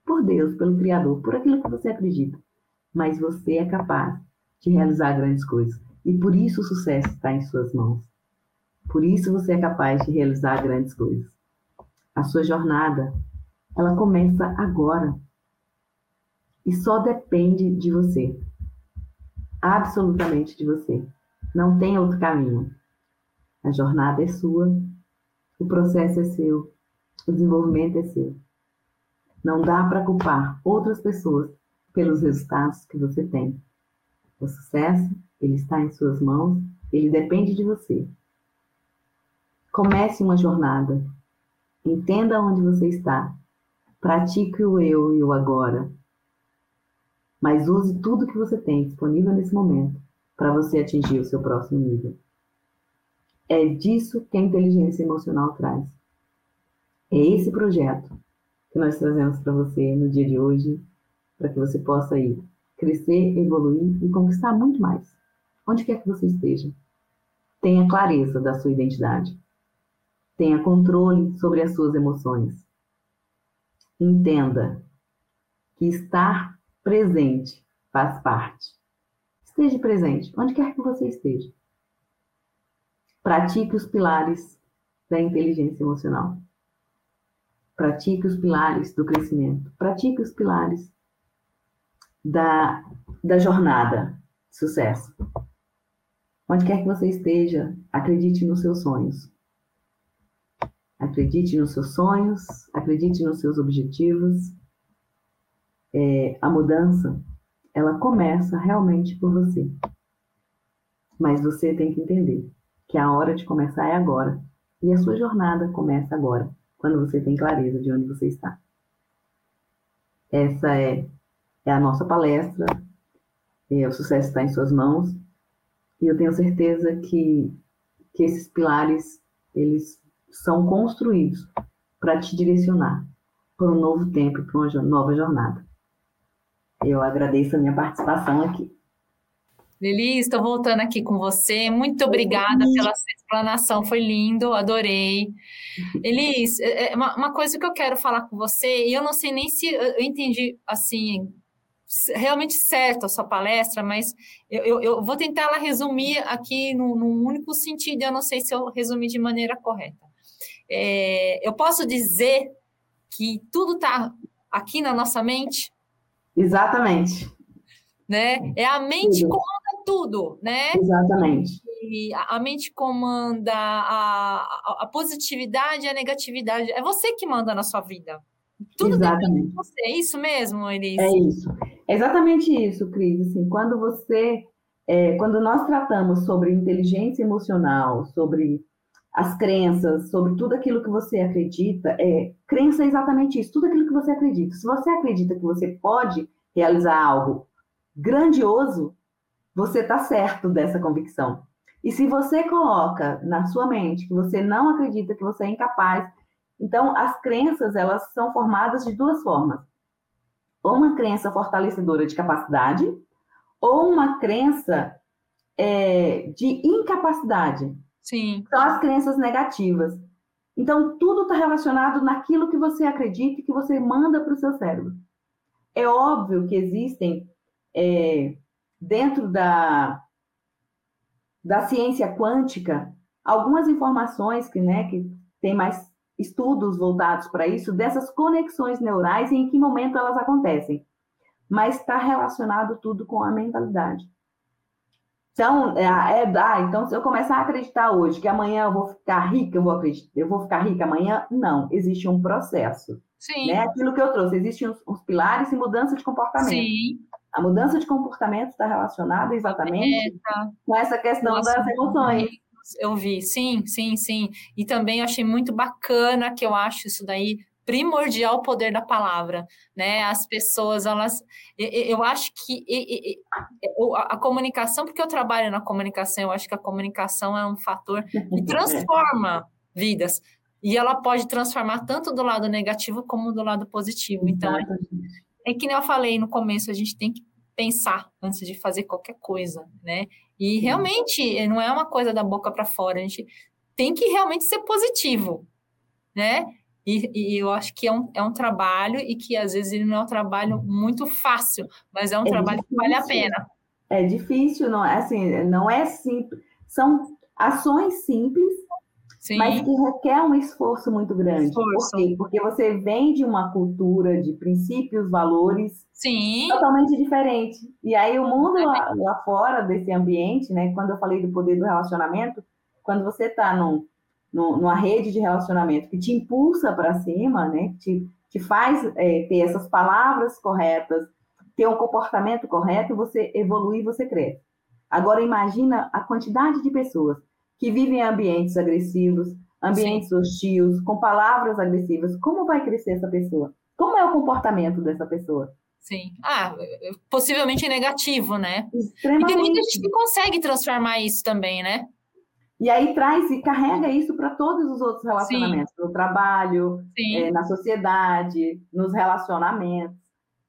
Por Deus, pelo Criador, por aquilo que você acredita. Mas você é capaz de realizar grandes coisas. E por isso o sucesso está em suas mãos. Por isso você é capaz de realizar grandes coisas. A sua jornada, ela começa agora e só depende de você. Absolutamente de você. Não tem outro caminho. A jornada é sua, o processo é seu, o desenvolvimento é seu. Não dá para culpar outras pessoas pelos resultados que você tem. O sucesso, ele está em suas mãos, ele depende de você. Comece uma jornada. Entenda onde você está. Pratique o eu e o agora mas use tudo que você tem disponível nesse momento para você atingir o seu próximo nível. É disso que a inteligência emocional traz. É esse projeto que nós trazemos para você no dia de hoje, para que você possa ir crescer, evoluir e conquistar muito mais. Onde quer que você esteja. Tenha clareza da sua identidade. Tenha controle sobre as suas emoções. Entenda que estar presente faz parte. Esteja presente, onde quer que você esteja. Pratique os pilares da inteligência emocional. Pratique os pilares do crescimento. Pratique os pilares da, da jornada de sucesso. Onde quer que você esteja, acredite nos seus sonhos. Acredite nos seus sonhos, acredite nos seus objetivos é, a mudança, ela começa realmente por você. Mas você tem que entender que a hora de começar é agora. E a sua jornada começa agora, quando você tem clareza de onde você está. Essa é, é a nossa palestra. É, o sucesso está em suas mãos. E eu tenho certeza que, que esses pilares, eles são construídos para te direcionar para um novo tempo, para uma nova jornada. Eu agradeço a minha participação aqui. Lili, estou voltando aqui com você. Muito obrigada pela sua explanação, foi lindo, adorei. Elis, é, é uma, coisa que eu quero falar com você, e eu não sei nem se eu entendi assim realmente certo a sua palestra, mas eu, eu, eu vou tentar ela resumir aqui num, num, único sentido, eu não sei se eu resumi de maneira correta. É, eu posso dizer que tudo está aqui na nossa mente? Exatamente. Né? É a mente tudo. comanda tudo, né? Exatamente. E a, mente comanda a, a, a, positividade e a negatividade. É você que manda na sua vida. Tudo Exatamente. de você. É isso mesmo, Elis? É isso. É exatamente isso, Cris. Assim, quando você, é, quando nós tratamos sobre inteligência emocional, sobre as crenças, sobre tudo aquilo que você acredita, é, crença é exatamente isso, tudo aquilo que você acredita. Se você acredita que você pode realizar algo grandioso, você está certo dessa convicção. E se você coloca na sua mente que você não acredita, que você é incapaz, então as crenças elas são formadas de duas formas: ou uma crença fortalecedora de capacidade, ou uma crença é, de incapacidade. Sim. São as crenças negativas. Então, tudo está relacionado naquilo que você acredita e que você manda para o seu cérebro. É óbvio que existem, é, dentro da, da ciência quântica, algumas informações que, né, que tem mais estudos voltados para isso, dessas conexões neurais e em que momento elas acontecem. Mas está relacionado tudo com a mentalidade. Então, é, é, ah, então, se eu começar a acreditar hoje que amanhã eu vou ficar rica, eu vou, acreditar, eu vou ficar rica amanhã, não, existe um processo. Sim. Né? Aquilo que eu trouxe, existem os, os pilares e mudança de comportamento. Sim. A mudança de comportamento está relacionada exatamente é, tá. com essa questão Nossa, das emoções. Eu vi, sim, sim, sim. E também eu achei muito bacana que eu acho isso daí primordial o poder da palavra, né? As pessoas, elas, eu acho que a comunicação, porque eu trabalho na comunicação, eu acho que a comunicação é um fator que <laughs> transforma vidas. E ela pode transformar tanto do lado negativo como do lado positivo. Então, é, é que nem eu falei no começo, a gente tem que pensar antes de fazer qualquer coisa, né? E realmente não é uma coisa da boca para fora, a gente tem que realmente ser positivo, né? E, e, eu acho que é um, é um trabalho e que às vezes ele não é um trabalho muito fácil, mas é um é trabalho difícil. que vale a pena. É difícil, não é assim, não é simples. São ações simples, Sim. mas que requer um esforço muito grande. Esforço. Por quê? Porque você vem de uma cultura de princípios, valores Sim. totalmente diferente. E aí o mundo lá, lá fora desse ambiente, né? Quando eu falei do poder do relacionamento, quando você está num no, numa rede de relacionamento que te impulsa para cima, né? Que te, te faz é, ter essas palavras corretas, ter um comportamento correto, você evolui, você cresce. Agora imagina a quantidade de pessoas que vivem em ambientes agressivos, ambientes Sim. hostis, com palavras agressivas. Como vai crescer essa pessoa? Como é o comportamento dessa pessoa? Sim. Ah, possivelmente negativo, né? Extremamente. E tem muita gente que consegue transformar isso também, né? E aí traz e carrega isso para todos os outros relacionamentos, Sim. no trabalho, é, na sociedade, nos relacionamentos.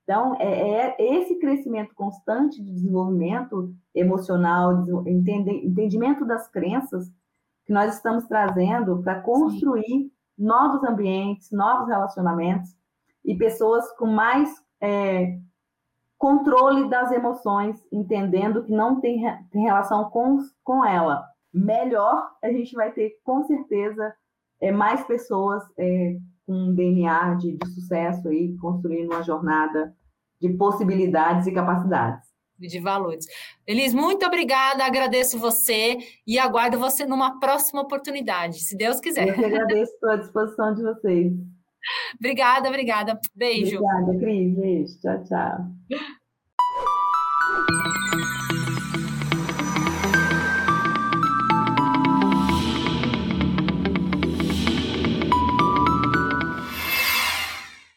Então, é, é, esse crescimento constante de desenvolvimento emocional, entendimento das crenças que nós estamos trazendo para construir Sim. novos ambientes, novos relacionamentos e pessoas com mais é, controle das emoções, entendendo que não tem, tem relação com, com ela, melhor a gente vai ter, com certeza, é, mais pessoas é, com DNA de, de sucesso aí, construindo uma jornada de possibilidades e capacidades de valores. Elis, muito obrigada, agradeço você e aguardo você numa próxima oportunidade, se Deus quiser. Eu que agradeço a disposição de vocês. <laughs> obrigada, obrigada. Beijo. Obrigada, Cris. Beijo. Tchau, tchau.